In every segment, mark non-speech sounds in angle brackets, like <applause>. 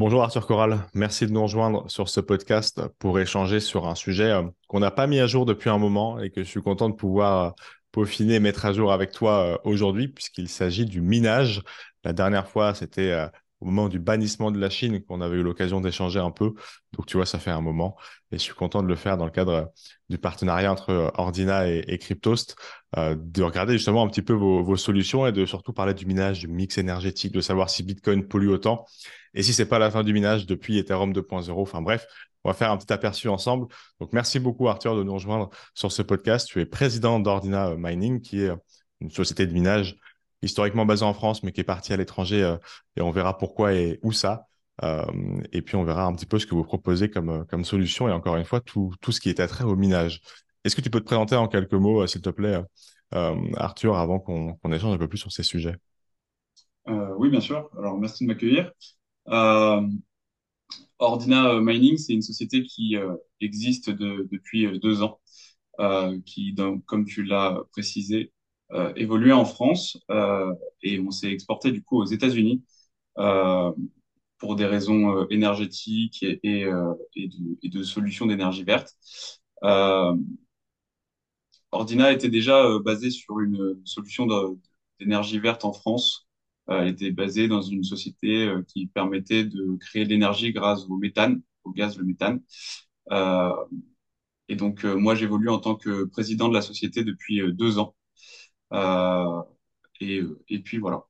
Bonjour Arthur Corral, merci de nous rejoindre sur ce podcast pour échanger sur un sujet euh, qu'on n'a pas mis à jour depuis un moment et que je suis content de pouvoir euh, peaufiner et mettre à jour avec toi euh, aujourd'hui puisqu'il s'agit du minage. La dernière fois, c'était au moment du bannissement de la Chine qu'on avait eu l'occasion d'échanger un peu. Donc, tu vois, ça fait un moment. Et je suis content de le faire dans le cadre du partenariat entre euh, Ordina et, Cryptost, euh, de regarder justement un petit peu vos, solutions et de surtout parler du minage, du mix énergétique, de savoir si Bitcoin pollue autant. Et si c'est pas la fin du minage depuis Ethereum 2.0. Enfin bref, on va faire un petit aperçu ensemble. Donc, merci beaucoup, Arthur, de nous rejoindre sur ce podcast. Tu es président d'Ordina Mining, qui est une société de minage historiquement basé en France, mais qui est parti à l'étranger, euh, et on verra pourquoi et où ça. Euh, et puis on verra un petit peu ce que vous proposez comme, euh, solution, et encore une fois, tout, ce qui est attrait au minage. Est-ce que tu peux te présenter en quelques mots, s'il te plaît, Arthur, avant qu'on échange un peu plus sur ces sujets? Oui, bien sûr. Alors, merci de m'accueillir. Ordina Mining, c'est une société qui existe depuis deux ans, qui, comme tu l'as précisé, évolué en France euh, et on s'est exporté du coup aux États-Unis euh, pour des raisons énergétiques et, et, et de, solutions d'énergie verte. Ordina était déjà basée sur une solution d'énergie verte en France. Elle était basée dans une société qui permettait de créer de l'énergie grâce au méthane, au gaz le méthane. Euh, et donc, moi, j'évolue en tant que président de la société depuis deux ans. Euh, et, et puis voilà.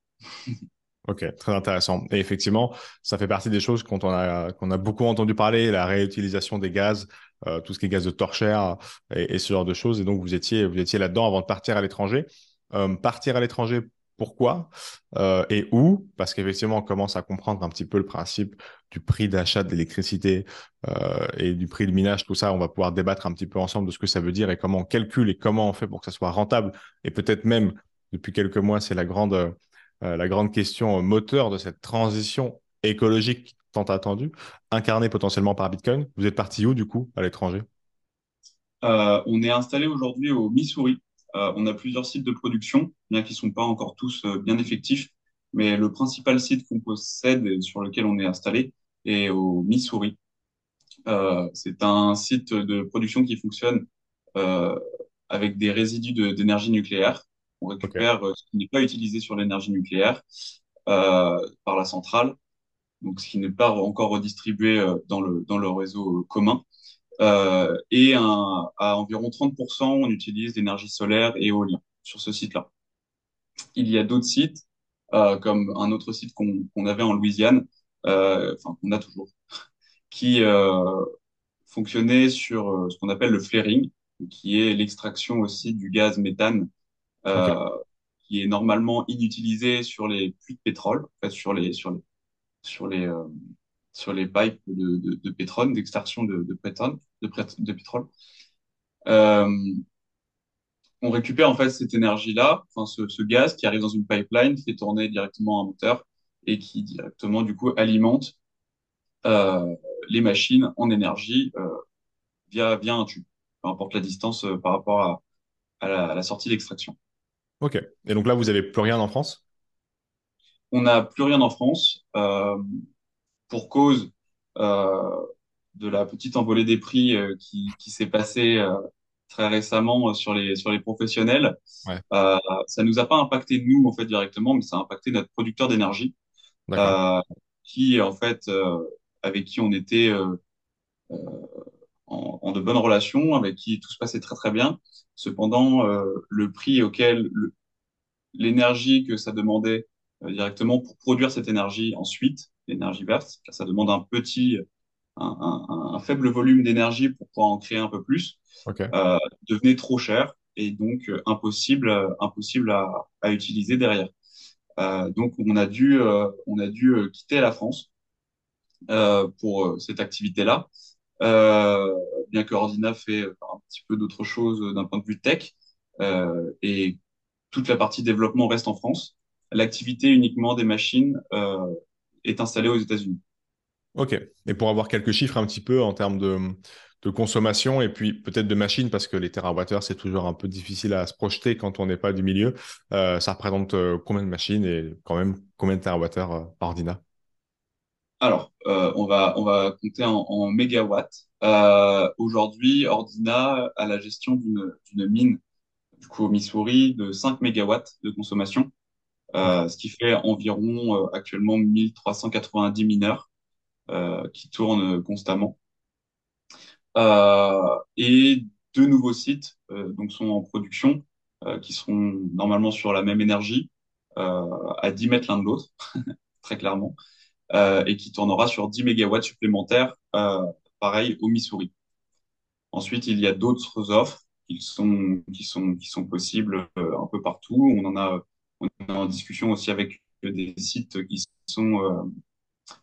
Ok, très intéressant. Et effectivement, ça fait partie des choses qu'on a, qu'on a beaucoup entendu parler, la réutilisation des gaz, euh, tout ce qui est gaz de torchère et, ce genre de choses. Et donc, vous étiez, vous étiez là-dedans avant de partir à l'étranger. Euh, partir à l'étranger, pourquoi euh, et où Parce qu'effectivement, on commence à comprendre un petit peu le principe du prix d'achat de l'électricité euh, et du prix de minage, tout ça. On va pouvoir débattre un petit peu ensemble de ce que ça veut dire et comment on calcule et comment on fait pour que ça soit rentable. Et peut-être même, depuis quelques mois, c'est la grande, euh, la grande question moteur de cette transition écologique tant attendue, incarnée potentiellement par Bitcoin. Vous êtes parti où, du coup, à l'étranger? On est installé aujourd'hui au Missouri, on a plusieurs sites de production, bien qu'ils ne sont pas encore tous euh, bien effectifs, mais le principal site qu'on possède et sur lequel on est installé est au Missouri. Euh, c'est un site de production qui fonctionne avec des résidus d'énergie nucléaire. On récupère ce qui n'est pas utilisé sur l'énergie nucléaire par la centrale, donc ce qui n'est pas encore redistribué dans le, dans le réseau commun. Euh, et un, à environ 30%, on utilise l'énergie solaire et éolien sur ce site-là. Il y a d'autres sites, euh, comme un autre site qu'on avait en Louisiane, euh, enfin qu'on a toujours, <laughs> qui fonctionnait sur ce qu'on appelle le flaring, qui est l'extraction aussi du gaz méthane, qui est normalement inutilisé sur les puits de pétrole, en fait, sur les sur les sur les sur les pipes de, de, de pétrole, d'extraction de, de, pétrole. De, de pétrole. Euh, on récupère en fait cette énergie-là, enfin ce, ce, gaz qui arrive dans une pipeline, qui fait tourner directement un moteur et qui directement du coup alimente euh, les machines en énergie euh, via, via un tube, peu importe la distance par rapport à, à, la, à la, sortie d'extraction. Ok. Et donc là, vous avez plus rien en France? On n'a plus rien en France. Euh, pour cause euh, de la petite envolée des prix euh, qui, qui s'est passée euh, très récemment sur les sur les professionnels. Ouais. Euh, ça nous a pas impacté nous en fait directement, mais ça a impacté notre producteur d'énergie, euh, qui en fait avec qui on était en, en, de bonnes relations, avec qui tout se passait très très bien. Cependant, le prix auquel l'énergie que ça demandait directement pour produire cette énergie ensuite l'énergie verte. Ça demande un petit, un, un, un faible volume d'énergie pour pouvoir en créer un peu plus. Okay. Euh, devenait trop cher et donc euh, impossible, euh, impossible à, à utiliser derrière. Euh, donc on a dû, euh, on a dû quitter la France euh, pour cette activité-là. bien que Ordina fait un petit peu d'autres choses d'un point de vue tech et toute la partie développement reste en France. L'activité uniquement des machines est installé aux États-Unis. Ok. Et pour avoir quelques chiffres un petit peu en termes de, de consommation et puis peut-être de machines, parce que les terawattheures, c'est toujours un peu difficile à se projeter quand on n'est pas du milieu. Euh, ça représente euh, combien de machines et quand même combien de terawattheures euh, par Ordina Alors, euh, on va, on va compter en, en mégawatts. Euh, aujourd'hui, Ordina a la gestion d'une d'une mine, du coup, au Missouri, de 5 mégawatts de consommation, euh, ce qui fait environ euh, actuellement 1390 mineurs euh, qui tournent constamment. Et deux nouveaux sites donc sont en production, qui seront normalement sur la même énergie, à 10 mètres l'un de l'autre, <laughs> très clairement et qui tournera sur 10 mégawatts supplémentaires, pareil au Missouri. Ensuite, il y a d'autres offres qui sont, qui sont, qui sont possibles un peu partout. On en a, on est en discussion aussi avec des sites qui sont euh,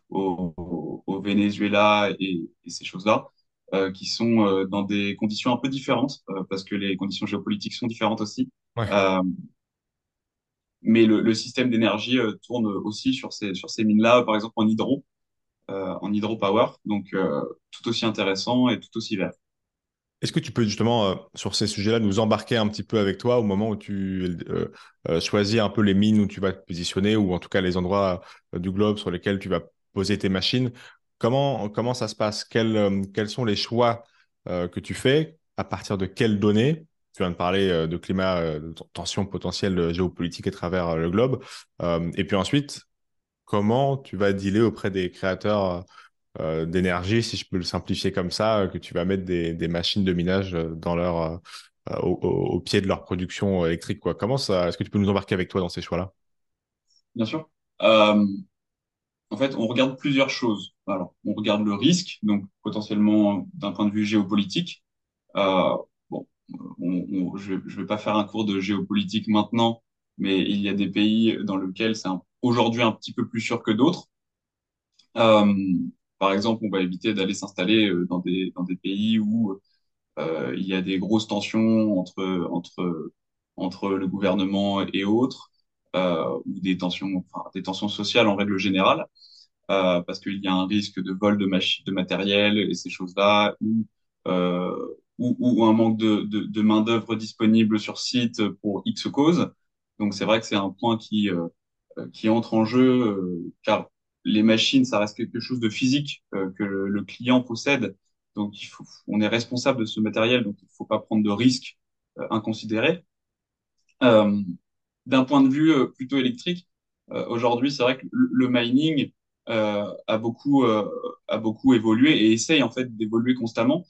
au, au Venezuela et, et ces choses-là, euh, qui sont euh, dans des conditions un peu différentes, euh, parce que les conditions géopolitiques sont différentes aussi. Ouais. Mais le, le système d'énergie tourne aussi sur ces, sur ces mines-là, par exemple en hydro en hydropower, donc tout aussi intéressant et tout aussi vert. Est-ce que tu peux justement, euh, sur ces sujets-là, nous embarquer un petit peu avec toi au moment où tu euh, euh, choisis un peu les mines où tu vas te positionner ou en tout cas les endroits du globe sur lesquels tu vas poser tes machines? Comment, ça se passe? Quels, quels sont les choix que tu fais? À partir de quelles données? Tu viens de parler de climat, de tensions potentielles géopolitiques à travers le globe. Et puis ensuite, comment tu vas dealer auprès des créateurs euh, d'énergie, si je peux le simplifier comme ça, euh, que tu vas mettre des, machines de minage euh, dans leur, au, pied de leur production électrique, quoi. Comment ça, est-ce que tu peux nous embarquer avec toi dans ces choix-là? Bien sûr. En fait, on regarde plusieurs choses. Alors, on regarde le risque, donc potentiellement d'un point de vue géopolitique. Bon, on, on- je ne vais pas faire un cours de géopolitique maintenant, mais il y a des pays dans lesquels c'est aujourd'hui un petit peu plus sûr que d'autres. Par exemple, on va éviter d'aller s'installer euh, dans des, dans des pays où euh, il y a des grosses tensions entre, entre, entre le gouvernement et autres, euh, ou des tensions, enfin, des tensions sociales en règle générale, euh, parce qu'il y a un risque de vol de de matériel et ces choses-là, ou, euh, ou, ou un manque de, de, de main-d'œuvre disponible sur site pour X cause. Donc c'est vrai que c'est un point qui, euh, qui entre en jeu, car les machines, ça reste quelque chose de physique euh, que le, le client possède. Donc, il faut, on est responsable de ce matériel, donc il ne faut pas prendre de risques euh, inconsidérés. Euh, d'un point de vue euh, plutôt électrique, euh, aujourd'hui, c'est vrai que le, le mining a beaucoup a beaucoup évolué et essaye en fait d'évoluer constamment.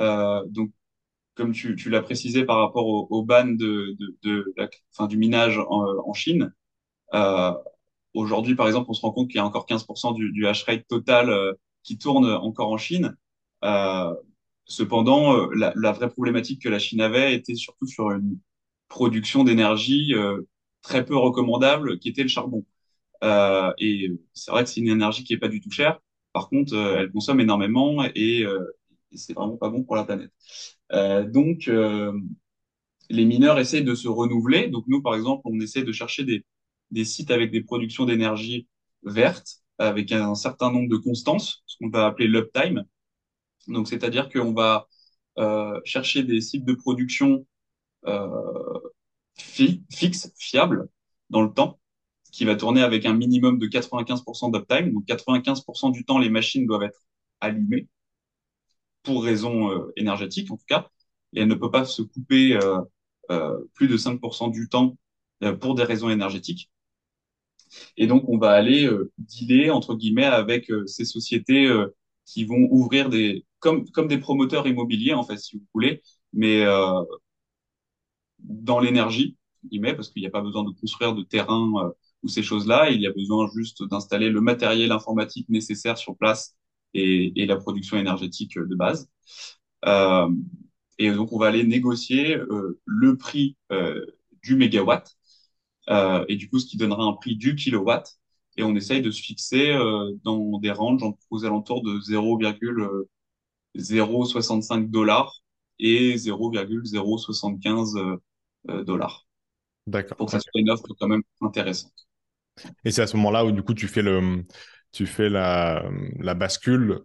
Donc, comme tu, tu l'as précisé par rapport au, au ban de, de, de la, enfin, du minage en, en Chine, euh, aujourd'hui, par exemple, on se rend compte qu'il y a encore 15% du, du hash rate total euh, qui tourne encore en Chine. Euh, cependant, euh, la, vraie problématique que la Chine avait était surtout sur une production d'énergie très peu recommandable, qui était le charbon. Et c'est vrai que c'est une énergie qui est pas du tout chère. Par contre, elle consomme énormément et, et c'est vraiment pas bon pour la planète. Donc, les mineurs essayent de se renouveler. Donc, nous, par exemple, on essaie de chercher des, des sites avec des productions d'énergie vertes, avec un certain nombre de constances, ce qu'on va appeler l'uptime. Donc, c'est-à-dire qu'on va euh, chercher des sites de production euh, fi fixes, fiables dans le temps, qui va tourner avec un minimum de 95% d'uptime. Donc 95% du temps, les machines doivent être allumées pour raison euh, énergétique en tout cas, et elle ne peut pas se couper euh, plus de 5% du temps pour des raisons énergétiques. Et donc on va aller euh, dealer entre guillemets avec euh, ces sociétés euh, qui vont ouvrir des comme comme des promoteurs immobiliers en fait si vous voulez, mais dans l'énergie, guillemets, parce qu'il n'y a pas besoin de construire de terrain ou ces choses-là. Il y a besoin juste d'installer le matériel informatique nécessaire sur place et, la production énergétique de base. Et donc, on va aller négocier le prix du mégawatt euh, et du coup, ce qui donnera un prix du kilowatt. Et on essaye de se fixer euh, dans des ranges aux alentours de 0,065 dollars et 0,075 euh, dollars D'accord. pour que ça soit une offre quand même intéressante. Et c'est à ce moment-là où du coup tu fais le, tu fais la, la bascule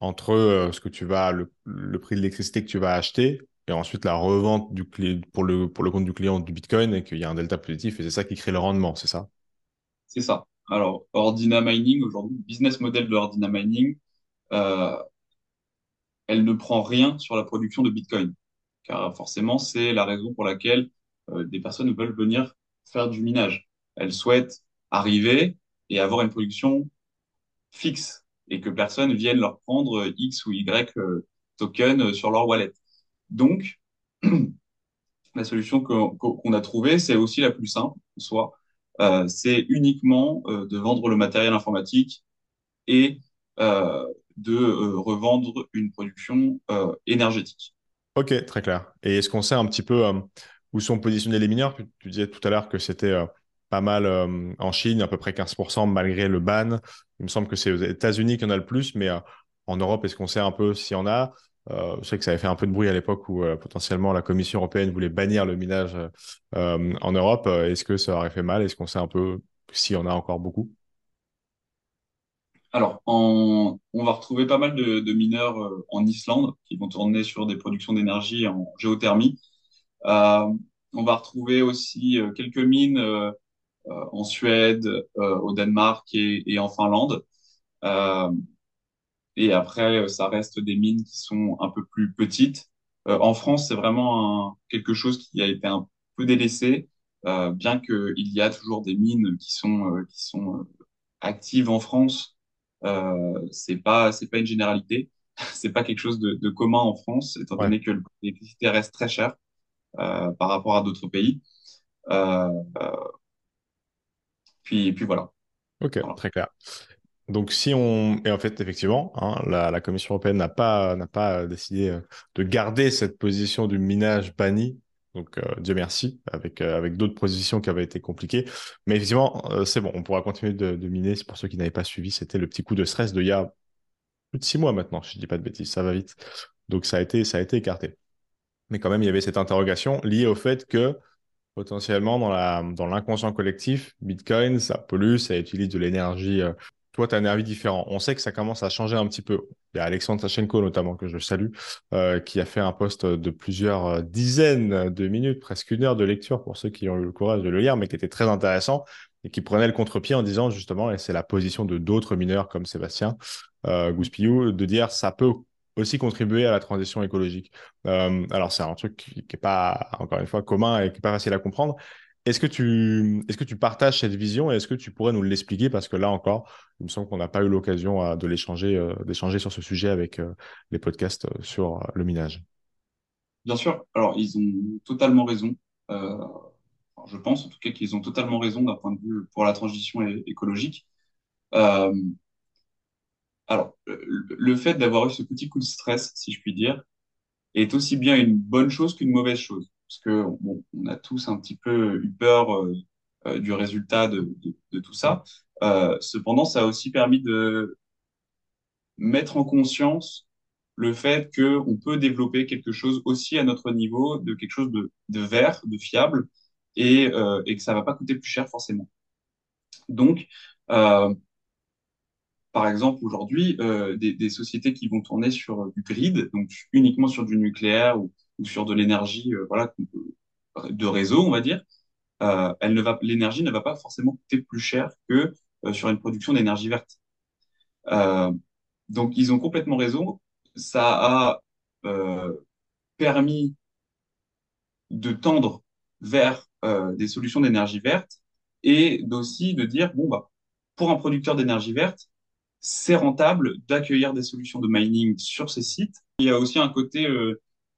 entre euh, ce que tu vas, le, le prix de l'électricité que tu vas acheter et ensuite la revente du clé, pour le, pour le compte du client du Bitcoin et qu'il y a un delta positif et c'est ça qui crée le rendement, c'est ça? C'est ça. Alors, Ordina Mining, aujourd'hui, le business model de Ordina Mining, euh, elle ne prend rien sur la production de Bitcoin. Car forcément, c'est la raison pour laquelle euh, des personnes veulent venir faire du minage. Elles souhaitent arriver et avoir une production fixe et que personne vienne leur prendre X ou Y euh, token sur leur wallet. Donc, <clears throat> la solution qu'on a trouvée, c'est aussi la plus simple en soi. Euh, c'est uniquement euh, de vendre le matériel informatique et euh, de revendre une production énergétique. Ok, très clair. Et est-ce qu'on sait un petit peu où sont positionnés les mineurs? Tu, tu disais tout à l'heure que c'était pas mal en Chine, à peu près 15% malgré le ban. Il me semble que c'est aux États-Unis qu'il y en a le plus, mais en Europe, est-ce qu'on sait un peu s'il y en a? Euh, je sais que ça avait fait un peu de bruit à l'époque où euh, potentiellement la Commission européenne voulait bannir le minage euh, en Europe. Euh, Est-ce que ça aurait fait mal? Est-ce qu'on sait un peu s'il y en a encore beaucoup? Alors, on va retrouver pas mal de, mineurs en Islande qui vont tourner sur des productions d'énergie en géothermie. On va retrouver aussi quelques mines en Suède, au Danemark et en Finlande. Et après, euh, ça reste des mines qui sont un peu plus petites. Euh, en France, c'est vraiment un- quelque chose qui a été un peu délaissé, euh, bien qu'il y a toujours des mines qui sont, euh, qui sont actives en France. Euh, c'est pas, c'est pas une généralité. <laughs> C'est pas quelque chose de, de commun en France, étant Ouais. donné que l'électricité reste très chère par rapport à d'autres pays. Puis, puis voilà. Ok, Voilà. très clair. Donc, si on... Et en fait, effectivement, hein, la, Commission européenne n'a pas, pas décidé euh, de garder cette position du minage banni. Donc, euh, Dieu merci, avec, euh, d'autres positions qui avaient été compliquées. Mais effectivement, euh, c'est bon, on pourra continuer de, miner. Pour ceux qui n'avaient pas suivi, c'était le petit coup de stress de y a plus de six mois maintenant, je dis pas de bêtises, ça va vite. Donc, ça a été, ça a été écarté. Mais quand même, il y avait cette interrogation liée au fait que potentiellement dans l'inconscient collectif, Bitcoin, ça pollue, ça utilise de l'énergie. Toi, tu as un avis différent. On sait que ça commence à changer un petit peu. Il y a Alexandre Sachenko, notamment, que je salue, euh, qui a fait un post de plusieurs euh, dizaines de minutes, presque une heure de lecture pour ceux qui ont eu le courage de le lire, mais qui était très intéressant et qui prenait le contre-pied en disant justement, et c'est la position de d'autres mineurs comme Sébastien euh, Gouspillou, de dire ça peut aussi contribuer à la transition écologique. Euh, alors, c'est un truc qui n'est pas, encore une fois, commun et qui n'est pas facile à comprendre. Est-ce que tu, partages cette vision et est-ce que tu pourrais nous l'expliquer? Parce que là encore, il me semble qu'on n'a pas eu l'occasion euh, euh, d'échanger sur ce sujet avec euh, les podcasts sur le minage. Bien sûr. Alors, ils ont totalement raison. Je pense en tout cas qu'ils ont totalement raison d'un point de vue pour la transition écologique. Alors, le fait d'avoir eu ce petit coup de stress, si je puis dire, est aussi bien une bonne chose qu'une mauvaise chose. Parce que bon, on a tous un petit peu eu peur euh, euh, du résultat de, tout ça. Euh, cependant, ça a aussi permis de mettre en conscience le fait que on peut développer quelque chose aussi à notre niveau, de quelque chose de, vert, de fiable, et, que ça va pas coûter plus cher forcément. Donc, par exemple, aujourd'hui, des, des sociétés qui vont tourner sur du grid, donc uniquement sur du nucléaire ou, ou sur de l'énergie, euh, voilà, de réseau, on va dire, euh, elle ne va, l'énergie ne va pas forcément coûter plus cher que euh, sur une production d'énergie verte. Donc, ils ont complètement raison. Ça a permis de tendre vers des solutions d'énergie verte et d'aussi de dire, bon, bah, pour un producteur d'énergie verte, c'est rentable d'accueillir des solutions de mining sur ces sites. Il y a aussi un côté,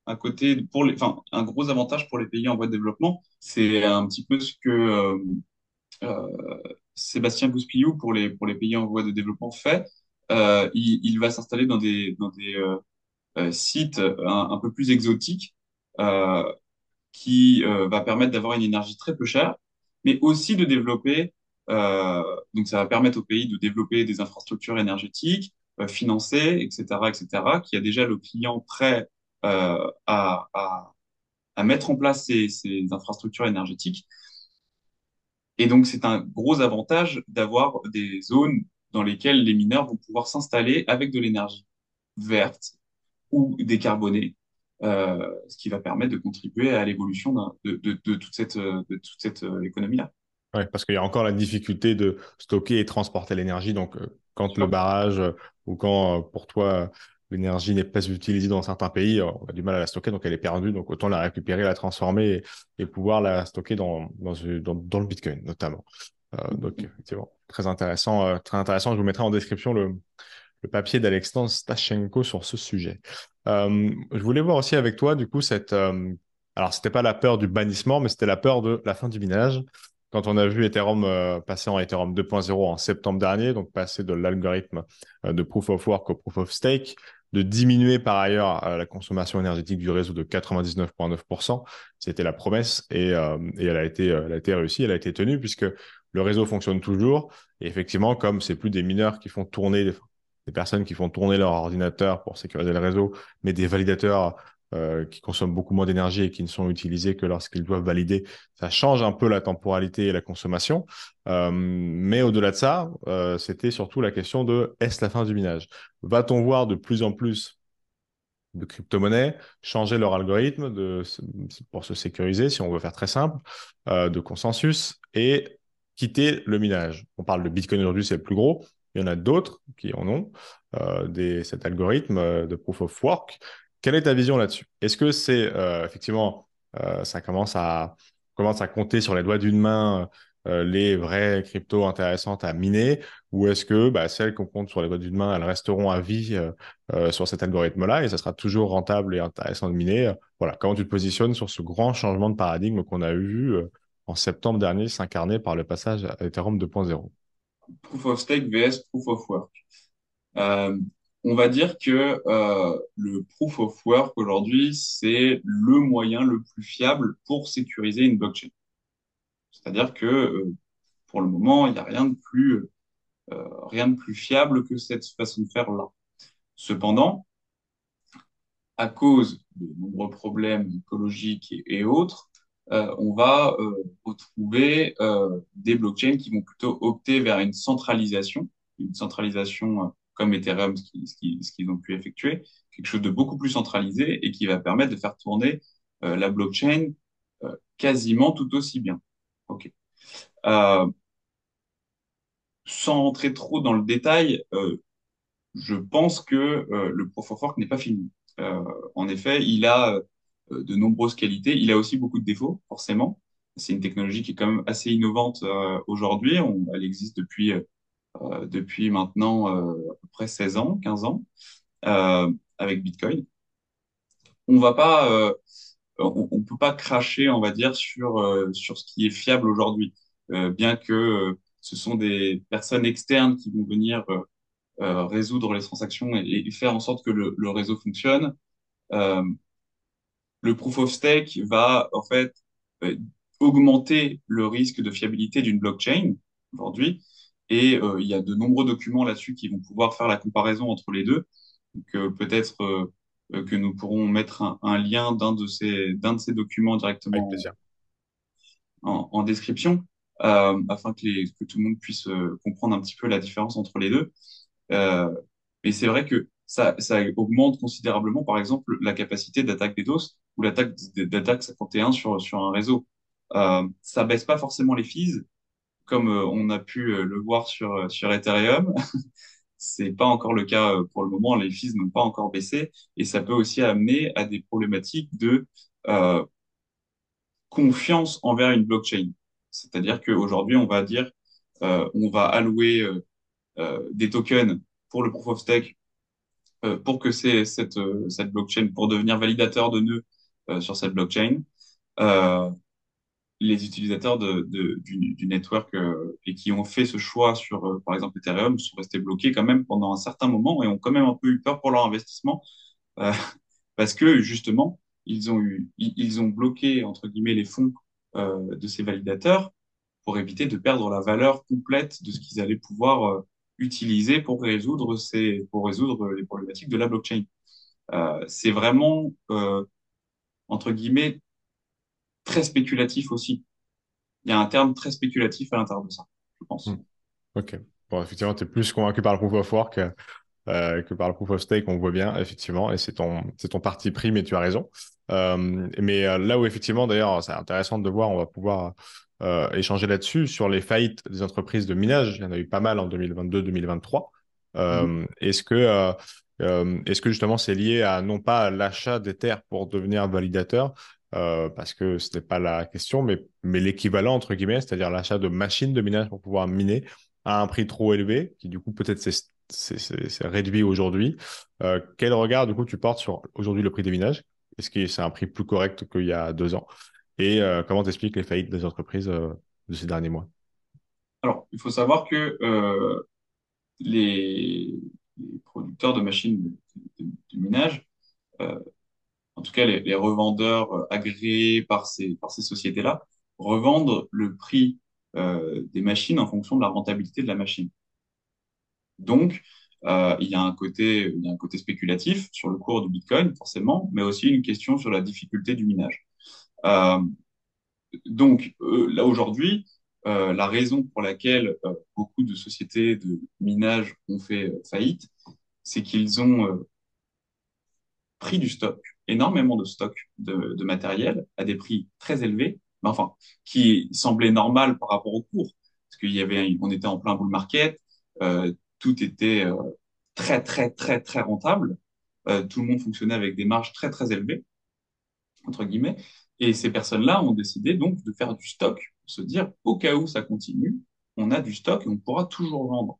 un côté pour les, enfin, un gros avantage pour les pays en voie de développement. C'est un petit peu ce que euh, euh, Sébastien Gouspillou pour les, pour les pays en voie de développement fait. Euh, il, va s'installer dans des, dans des sites un, peu plus exotiques qui va permettre d'avoir une énergie très peu chère, mais aussi de développer, donc ça va permettre au pays de développer des infrastructures énergétiques, financées, etc., etc., qui a déjà le client prêt euh, à, à, à mettre en place ces, ces infrastructures énergétiques. Et donc, c'est un gros avantage d'avoir des zones dans lesquelles les mineurs vont pouvoir s'installer avec de l'énergie verte ou décarbonée, euh, ce qui va permettre de contribuer à l'évolution de, de, de toute cette, euh, de toute cette économie-là. Ouais, parce qu'il y a encore la difficulté de stocker et transporter l'énergie. Donc, quand le barrage ou quand pour toi l'énergie n'est pas utilisée dans certains pays, on a du mal à la stocker, donc elle est perdue. Donc, autant la récupérer, la transformer et, pouvoir la stocker dans, dans, dans, le Bitcoin notamment. donc, effectivement, très intéressant. très intéressant. Je vous mettrai en description le, le papier d'Alexandre Stachenko sur ce sujet. je voulais voir aussi avec toi, du coup, cette. alors, c'était pas la peur du bannissement, mais c'était la peur de la fin du minage quand on a vu Ethereum euh, passer en Ethereum 2.0 en septembre dernier, donc passer de l'algorithme euh, de Proof of Work au Proof of Stake, de diminuer par ailleurs euh, la consommation énergétique du réseau de 99,9%. C'était la promesse et, et, elle, a été, elle a été réussie, elle a été tenue puisque le réseau fonctionne toujours. Et effectivement, comme c'est plus des mineurs qui font tourner, des personnes qui font tourner leur ordinateur pour sécuriser le réseau, mais des validateurs euh, qui consomment beaucoup moins d'énergie et qui ne sont utilisés que lorsqu'ils doivent valider. Ça change un peu la temporalité et la consommation. Euh, mais au-delà de ça, euh, c'était surtout la question de est-ce la fin du minage? Va-t-on voir de plus en plus de crypto-monnaies changer leur algorithme pour se sécuriser, si on veut faire très simple, de consensus et quitter le minage? On parle de Bitcoin aujourd'hui, c'est le plus gros. Il y en a d'autres qui en ont, cet algorithme de proof of work quelle est ta vision là-dessus? Est-ce que c'est euh, effectivement, euh, ça commence à, commence à compter sur les doigts d'une main euh, les vraies cryptos intéressantes à miner? Ou est-ce que bah, celles qu'on compte sur les doigts d'une main, elles resteront à vie sur cet algorithme-là et ça sera toujours rentable et intéressant de miner? Voilà, comment tu te positionnes sur ce grand changement de paradigme qu'on a eu en septembre dernier s'incarner par le passage à Ethereum 2.0 Proof of Stake vs Proof of Work on va dire que euh, le proof of work aujourd'hui, c'est le moyen le plus fiable pour sécuriser une blockchain. C'est-à-dire que euh, pour le moment, il n'y a rien de plus euh, rien de plus fiable que cette façon de faire là. Cependant, à cause de nombreux problèmes écologiques et, autres, on va retrouver des blockchains qui vont plutôt opter vers une centralisation, une centralisation comme Ethereum, ce qu'ils ont pu effectuer, quelque chose de beaucoup plus centralisé et qui va permettre de faire tourner euh, la blockchain euh, quasiment tout aussi bien. Ok. Euh, sans rentrer trop dans le détail, je pense que le Proof of Work n'est pas fini. en effet, il a de nombreuses qualités. Il a aussi beaucoup de défauts, forcément. C'est une technologie qui est quand même assez innovante aujourd'hui. Elle existe depuis depuis maintenant euh, près 16 ans, 15 ans, euh, avec Bitcoin. On va pas, on, on, peut pas cracher, on va dire, sur sur ce qui est fiable aujourd'hui, bien que ce sont des personnes externes qui vont venir résoudre les transactions et, faire en sorte que le, réseau fonctionne. Euh, le proof of stake va en fait augmenter le risque de fiabilité d'une blockchain aujourd'hui et euh, il y a de nombreux documents là-dessus qui vont pouvoir faire la comparaison entre les deux. Donc euh, peut-être euh, que nous pourrons mettre un, lien d'un de ces d'un de ces documents directement en, en, description, afin que, les, que tout le monde puisse comprendre un petit peu la différence entre les deux. et c'est vrai que ça, ça augmente considérablement, par exemple, la capacité d'attaque des DOS ou l'attaque d'attaque 51 sur, sur un réseau. Euh, ça baisse pas forcément les fees, comme euh, on a pu euh, le voir sur, euh, sur Ethereum. <laughs> C'est pas encore le cas pour le moment. Les fees n'ont pas encore baissé et ça peut aussi amener à des problématiques de confiance envers une blockchain. C'est-à-dire qu'aujourd'hui, on va dire, euh, on va allouer des tokens pour le proof of stake pour que c'est cette, blockchain, pour devenir validateur de nœuds sur cette blockchain. Les utilisateurs du, network euh, et qui ont fait ce choix sur, euh, par exemple, Ethereum sont restés bloqués quand même pendant un certain moment et ont quand même un peu eu peur pour leur investissement euh, <laughs> parce que justement, ils ont bloqué entre guillemets les fonds de ces validateurs pour éviter de perdre la valeur complète de ce qu'ils allaient pouvoir utiliser pour résoudre les problématiques de la blockchain. c'est vraiment entre guillemets très spéculatif aussi. Il y a un terme très spéculatif à l'intérieur de ça, je pense. Hmm. Ok. Bon, effectivement, tu es plus convaincu par le proof of work. que par le proof of stake, on voit bien, effectivement, et c'est ton, c'est ton parti pris, mais tu as raison. mais là où, effectivement, d'ailleurs, c'est intéressant de voir, on va pouvoir échanger là-dessus, sur les faillites des entreprises de minage. Il y en a eu pas mal en 2022-2023. Mmh. Est-ce que euh, est-ce que justement c'est lié à non pas l'achat des terres pour devenir validateur, euh, parce que ce n'est pas la question, mais, l'équivalent entre guillemets, c'est-à-dire l'achat de machines de minage pour pouvoir miner à un prix trop élevé, qui du coup peut-être c'est réduit aujourd'hui. Euh, quel regard du coup tu portes sur aujourd'hui le prix des minages? Est-ce que c'est un prix plus correct qu'il y a deux ans? Et comment t'expliques les faillites des entreprises de ces derniers mois? Alors, il faut savoir que les, producteurs de machines de, minage, euh, en tout cas les, revendeurs euh, agréés par ces, par ces sociétés-là, revendent le prix euh, des machines en fonction de la rentabilité de la machine. Donc, il, y a un côté, il y a un côté spéculatif sur le cours du Bitcoin, forcément, mais aussi une question sur la difficulté du minage. donc, là aujourd'hui, euh, la raison pour laquelle euh, beaucoup de sociétés de minage ont fait euh, faillite, c'est qu'ils ont pris du stock, énormément de stock de, matériel à des prix très élevés, mais enfin, qui semblait normal par rapport au cours, parce qu'il y avait, on était en plein bull market, tout était très très très très rentable, tout le monde fonctionnait avec des marges très très élevées entre guillemets, et ces personnes-là ont décidé donc de faire du stock se dire, au cas où ça continue, on a du stock et on pourra toujours vendre.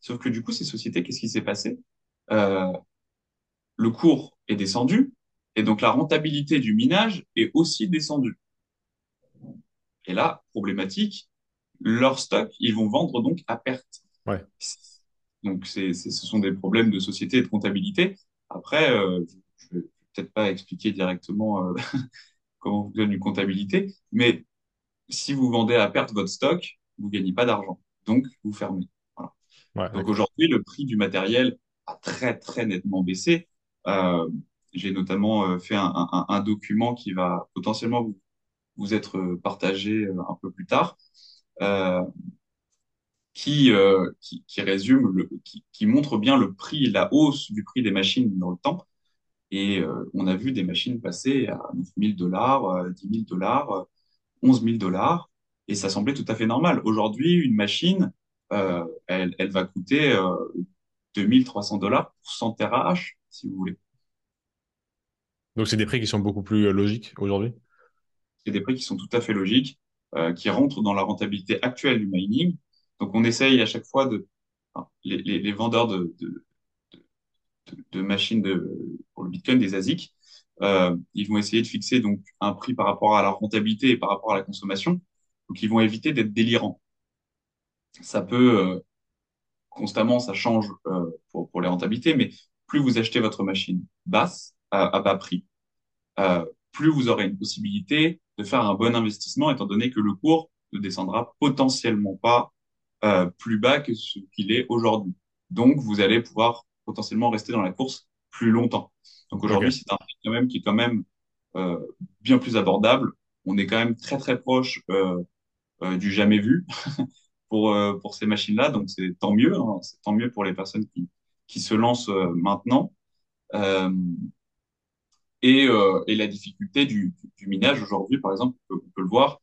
Sauf que du coup, ces sociétés, qu'est-ce qui s'est passé? Euh, Le cours est descendu et donc la rentabilité du minage est aussi descendue. Et là, problématique, leur stock, ils vont vendre donc à perte. Ouais. Donc, c'est, ce sont des problèmes de société et de comptabilité. Après, euh, je ne vais peut-être pas expliquer directement euh, <laughs> comment fonctionne une comptabilité, mais si vous vendez à perte votre stock, vous gagnez pas d'argent. Donc, vous fermez. Donc aujourd'hui, le prix du matériel a très, très nettement baissé. Euh, j'ai notamment euh, fait un, document qui va potentiellement vous, être partagé euh, un peu plus tard, qui, qui, résume, qui, montre bien le prix, la hausse du prix des machines dans le temps. Et on a vu des machines passer à 9 000 dollars, 10 000 dollars, 11 000 dollars et ça semblait tout à fait normal. Aujourd'hui, une machine, euh, elle, va coûter euh, 2300 dollars pour 100 TRH, si vous voulez. Donc, c'est des prix qui sont beaucoup plus euh, logiques aujourd'hui? C'est des prix qui sont tout à fait logiques, euh, qui rentrent dans la rentabilité actuelle du mining. Donc, on essaye à chaque fois de... les, les, vendeurs de, de, de, machines pour le Bitcoin, des ASIC, euh, ils vont essayer de fixer donc un prix par rapport à la rentabilité et par rapport à la consommation. Donc, ils vont éviter d'être délirants. Ça peut constamment, ça change pour, pour, les rentabilités, mais plus vous achetez votre machine basse, à, bas prix, euh, plus vous aurez une possibilité de faire un bon investissement, étant donné que le cours ne descendra potentiellement pas euh, plus bas que ce qu'il est aujourd'hui. Donc, vous allez pouvoir potentiellement rester dans la course plus longtemps. Donc aujourd'hui, c'est un prix quand même qui est quand même euh, bien plus abordable. On est quand même très très proche euh, euh, du jamais vu <laughs> pour euh, pour ces machines-là. Donc c'est tant mieux, hein. c'est tant mieux pour les personnes qui qui se lancent euh, maintenant. Et et la difficulté du, minage aujourd'hui, par exemple, on peut, le voir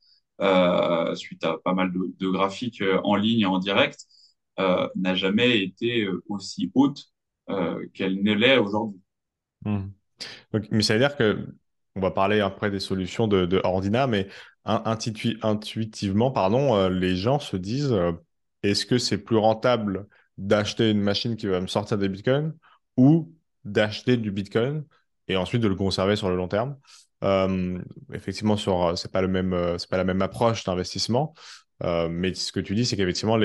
suite à pas mal de, graphiques en ligne et en direct, n'a jamais été aussi haute qu'elle ne l'est aujourd'hui. Hmm. mais ça veut dire que, on va parler après des solutions de, de mais intuitivement, pardon, euh, les gens se disent, euh, est-ce que c'est plus rentable d'acheter une machine qui va me sortir des bitcoins ou d'acheter du bitcoin et ensuite de le conserver sur le long terme euh, Effectivement, sur, c'est pas c'est pas la même approche d'investissement, mais ce que tu dis, c'est qu'effectivement,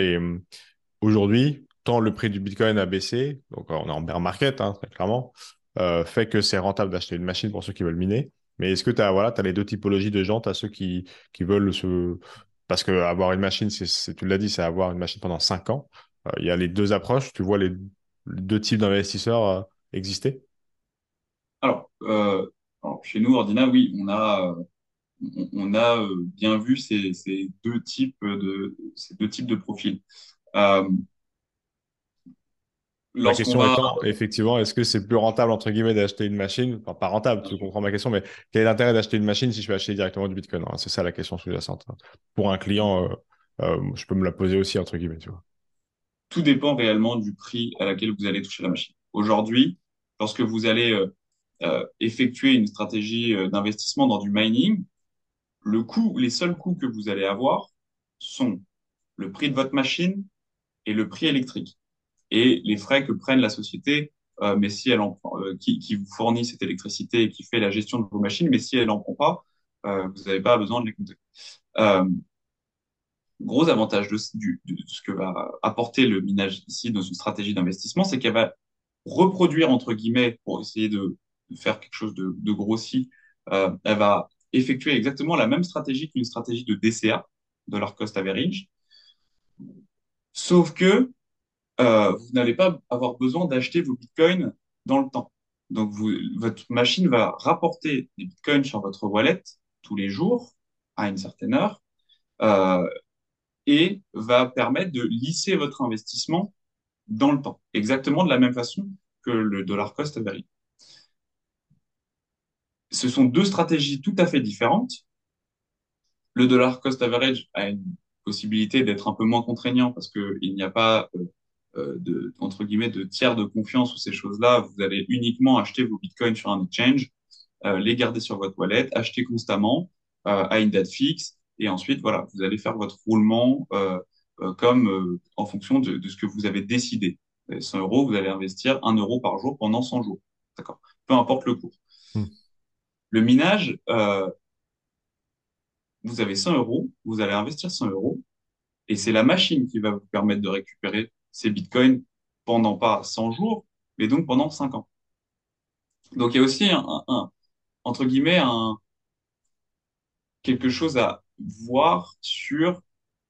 aujourd'hui, tant le prix du bitcoin a baissé, donc on est en bear market, hein, très clairement, euh, fait que c'est rentable d'acheter une machine pour ceux qui veulent miner. Mais est-ce que tu as, voilà, as les deux typologies de gens Tu as ceux qui, qui veulent se. Parce que avoir une machine, c'est, tu l'as dit, c'est avoir une machine pendant 5 ans. Euh, il y a les deux approches. Tu vois les, deux types d'investisseurs euh, exister alors, chez nous, Ordina, oui, on a, on, a bien vu ces, ces, deux types de, ces deux types de profils. Lorsqu'on question va, étant, effectivement, est-ce que c'est plus rentable, entre guillemets, d'acheter une machine, enfin pas rentable, tu comprends ma question, mais quel est l'intérêt d'acheter une machine si je vais acheter directement du Bitcoin? hein? C'est ça la question sous-jacente. hein. Pour un client, euh, euh, je peux me la poser aussi, entre guillemets, tu vois. tout dépend réellement du prix à laquelle vous allez toucher la machine. Aujourd'hui, lorsque vous allez euh, euh, effectuer une stratégie euh, d'investissement dans du mining, le coût, les seuls coûts que vous allez avoir sont le prix de votre machine et le prix électrique et les frais que prennent la société, euh, mais si elle en euh, qui, qui vous fournit cette électricité et qui fait la gestion de vos machines, mais si elle en prend pas, euh, vous n'avez pas besoin de les compter. Euh, gros avantage de, de ce que va apporter le minage ici dans une stratégie d'investissement, c'est qu'elle va reproduire, entre guillemets, pour essayer de faire quelque chose de, de grossi, euh, elle va effectuer exactement la même stratégie qu'une stratégie de DCA, Dollar Cost Average, sauf que euh, vous n'allez pas avoir besoin d'acheter vos bitcoins dans le temps. Donc, vous, votre machine va rapporter des bitcoins sur votre wallet tous les jours à une certaine heure euh, et va permettre de lisser votre investissement dans le temps, exactement de la même façon que le dollar cost average. Ce sont deux stratégies tout à fait différentes. Le dollar cost average a une possibilité d'être un peu moins contraignant parce qu'il n'y a pas euh, euh, de, entre guillemets, de tiers de confiance ou ces choses-là. Vous allez uniquement acheter vos bitcoins sur un exchange, euh, les garder sur votre wallet, acheter constamment à une date fixe et ensuite, voilà, vous allez faire votre roulement comme en fonction de, ce que vous avez décidé. Vous avez 100 euros, vous allez investir 1 euro par jour pendant 100 jours. D'accord. Peu importe le cours. Hmm. Le minage, euh, vous avez 100 euros, vous allez investir 100 euros, et c'est la machine qui va vous permettre de récupérer ces bitcoins pendant pas 100 jours, mais donc pendant 5 ans. Donc il y a aussi entre guillemets quelque chose à voir sur,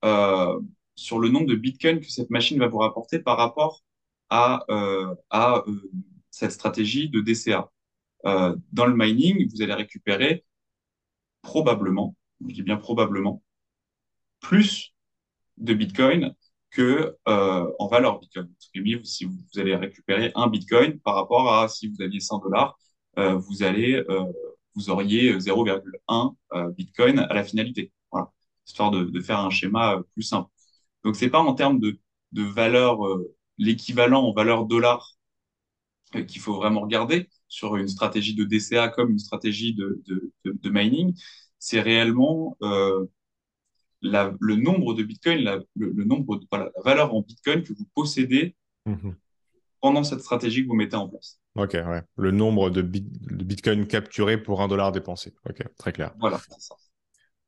euh, sur le nombre de bitcoins que cette machine va vous rapporter par rapport à, à euh, cette stratégie de DCA. Euh, dans le mining, vous allez récupérer probablement, je dis bien probablement, plus de Bitcoin que euh, en valeur Bitcoin. Si vous, vous allez récupérer un Bitcoin par rapport à si vous aviez 100 dollars, euh, vous allez vous auriez 0,1 euh, Bitcoin à la finalité. Voilà, histoire de, faire un schéma plus simple. Donc c'est pas en termes de, valeur l'équivalent en valeur dollar qu'il faut vraiment regarder sur une stratégie de DCA comme une stratégie de, de, de, de mining. C'est réellement euh, la, le nombre de Bitcoin, la, le, le nombre de, voilà, la valeur en Bitcoin que vous possédez Mhm. pendant cette stratégie que vous mettez en place. Ok, ouais. Le nombre de, bit- de Bitcoin capturés pour un dollar dépensé. Ok, très clair. Voilà, c'est ça.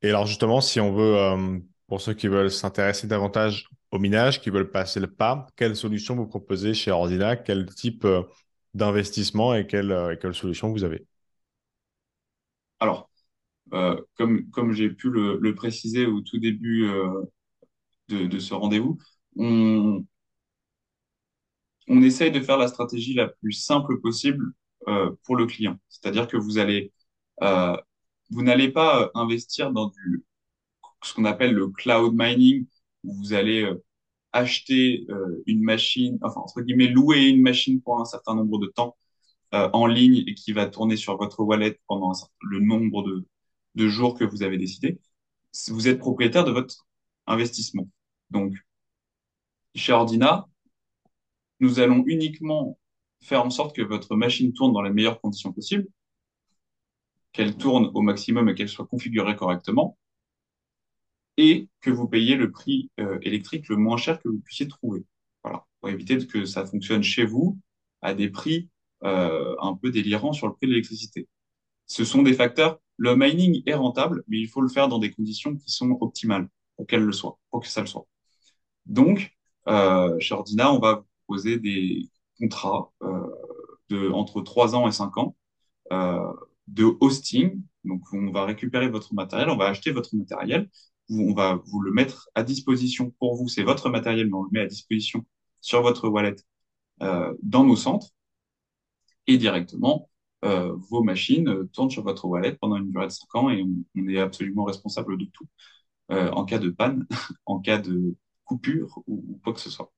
Et alors justement, si on veut, euh, pour ceux qui veulent s'intéresser davantage au minage, qui veulent passer le pas, quelle solution vous proposez chez Ordina? Quel type euh, d'investissement et quelle, euh, quelle solution vous avez? Alors, euh, comme, j'ai pu le, préciser au tout début euh, de, ce rendez-vous, on, on essaye de faire la stratégie la plus simple possible pour le client. C'est-à-dire que vous allez, vous n'allez pas investir dans ce qu'on appelle le cloud mining, où vous allez acheter euh, une machine, enfin, entre guillemets, louer une machine pour un certain nombre de temps euh, en ligne et qui va tourner sur votre wallet pendant certain- le nombre de, de jours que vous avez décidé. Vous êtes propriétaire de votre investissement. Donc, chez Ordina, nous allons uniquement faire en sorte que votre machine tourne dans les meilleures conditions possibles, qu'elle tourne au maximum et qu'elle soit configurée correctement, et que vous payiez le prix euh, électrique le moins cher que vous puissiez trouver. Voilà, pour éviter que ça fonctionne chez vous à des prix euh, un peu délirants sur le prix de l'électricité. Ce sont des facteurs. Le mining est rentable, mais il faut le faire dans des conditions qui sont optimales pour qu'elle le soit, pour que ça le soit. Donc, euh, chez Ordina, on va vous proposer des contrats de entre 3 ans et 5 ans de hosting. Donc, on va récupérer votre matériel, on va acheter votre matériel, on va vous le mettre à disposition pour vous. C'est votre matériel, mais on le met à disposition sur votre wallet euh, dans nos centres. Et directement, euh, vos machines euh, tournent sur votre wallet pendant une durée de 5 ans et on, on est absolument responsable de tout euh, en cas de panne, <laughs> en cas de coupure ou, ou quoi que ce soit.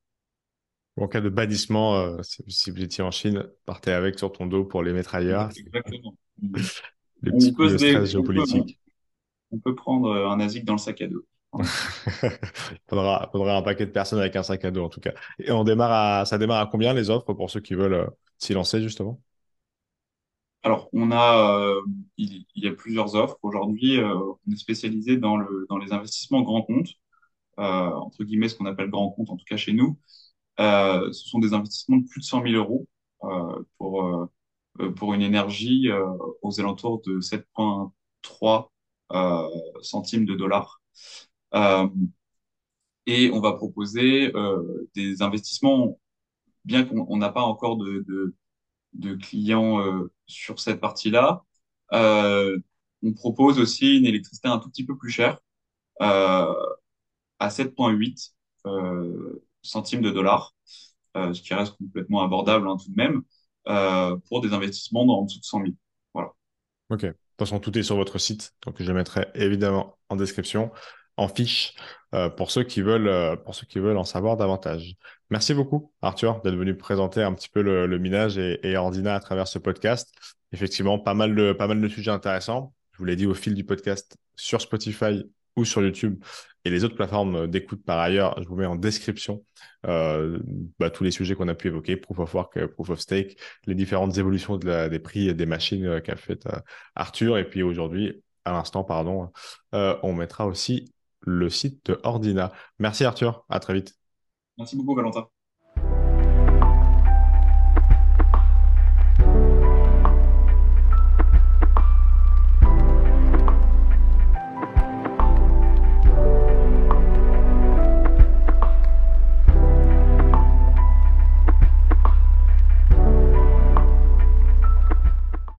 En cas de bannissement, euh, si vous étiez en Chine, partez avec sur ton dos pour les mettre ailleurs. Exactement. <laughs> Coups de stress géopolitique. On peut, prendre un ASIC dans le sac à dos. il <laughs> faudra, faudra, un paquet de personnes avec un sac à dos en tout cas. Et on démarre à, ça démarre à combien les offres pour ceux qui veulent euh, s'y lancer justement? Alors, on a, euh, il, y a plusieurs offres. Aujourd'hui, euh, on est spécialisé dans, le, dans les investissements grand compte, entre guillemets, ce qu'on appelle grand compte, en tout cas chez nous. ce sont des investissements de plus de 100 000 euros pour, pour une énergie aux alentours de 7,3 centimes de dollars. Euh, et on va proposer euh, des investissements, bien qu'on n'a pas encore de, de, clients euh, sur cette partie-là. on propose aussi une électricité un tout petit peu plus chère, à 7,8 centimes de dollars, ce qui reste complètement abordable hein, tout de même, pour des investissements dans en dessous de 100 000. Voilà. Ok. De toute façon, tout est sur votre site, donc je mettrai évidemment en description en fiche euh, pour, ceux qui veulent, euh, pour ceux qui veulent en savoir davantage. Merci beaucoup, Arthur, d'être venu présenter un petit peu le, minage et, Ordina à travers ce podcast. Effectivement, pas mal de, pas mal de sujets intéressants. Je vous l'ai dit au fil du podcast sur Spotify ou sur YouTube et les autres plateformes d'écoute par ailleurs. Je vous mets en description euh, bah, tous les sujets qu'on a pu évoquer, Proof of Work, Proof of Stake, les différentes évolutions des prix des machines qu'a fait Arthur. Et puis aujourd'hui, à l'instant, pardon, on mettra aussi le site de Ordina. Merci Arthur, à très vite. Merci beaucoup Valentin.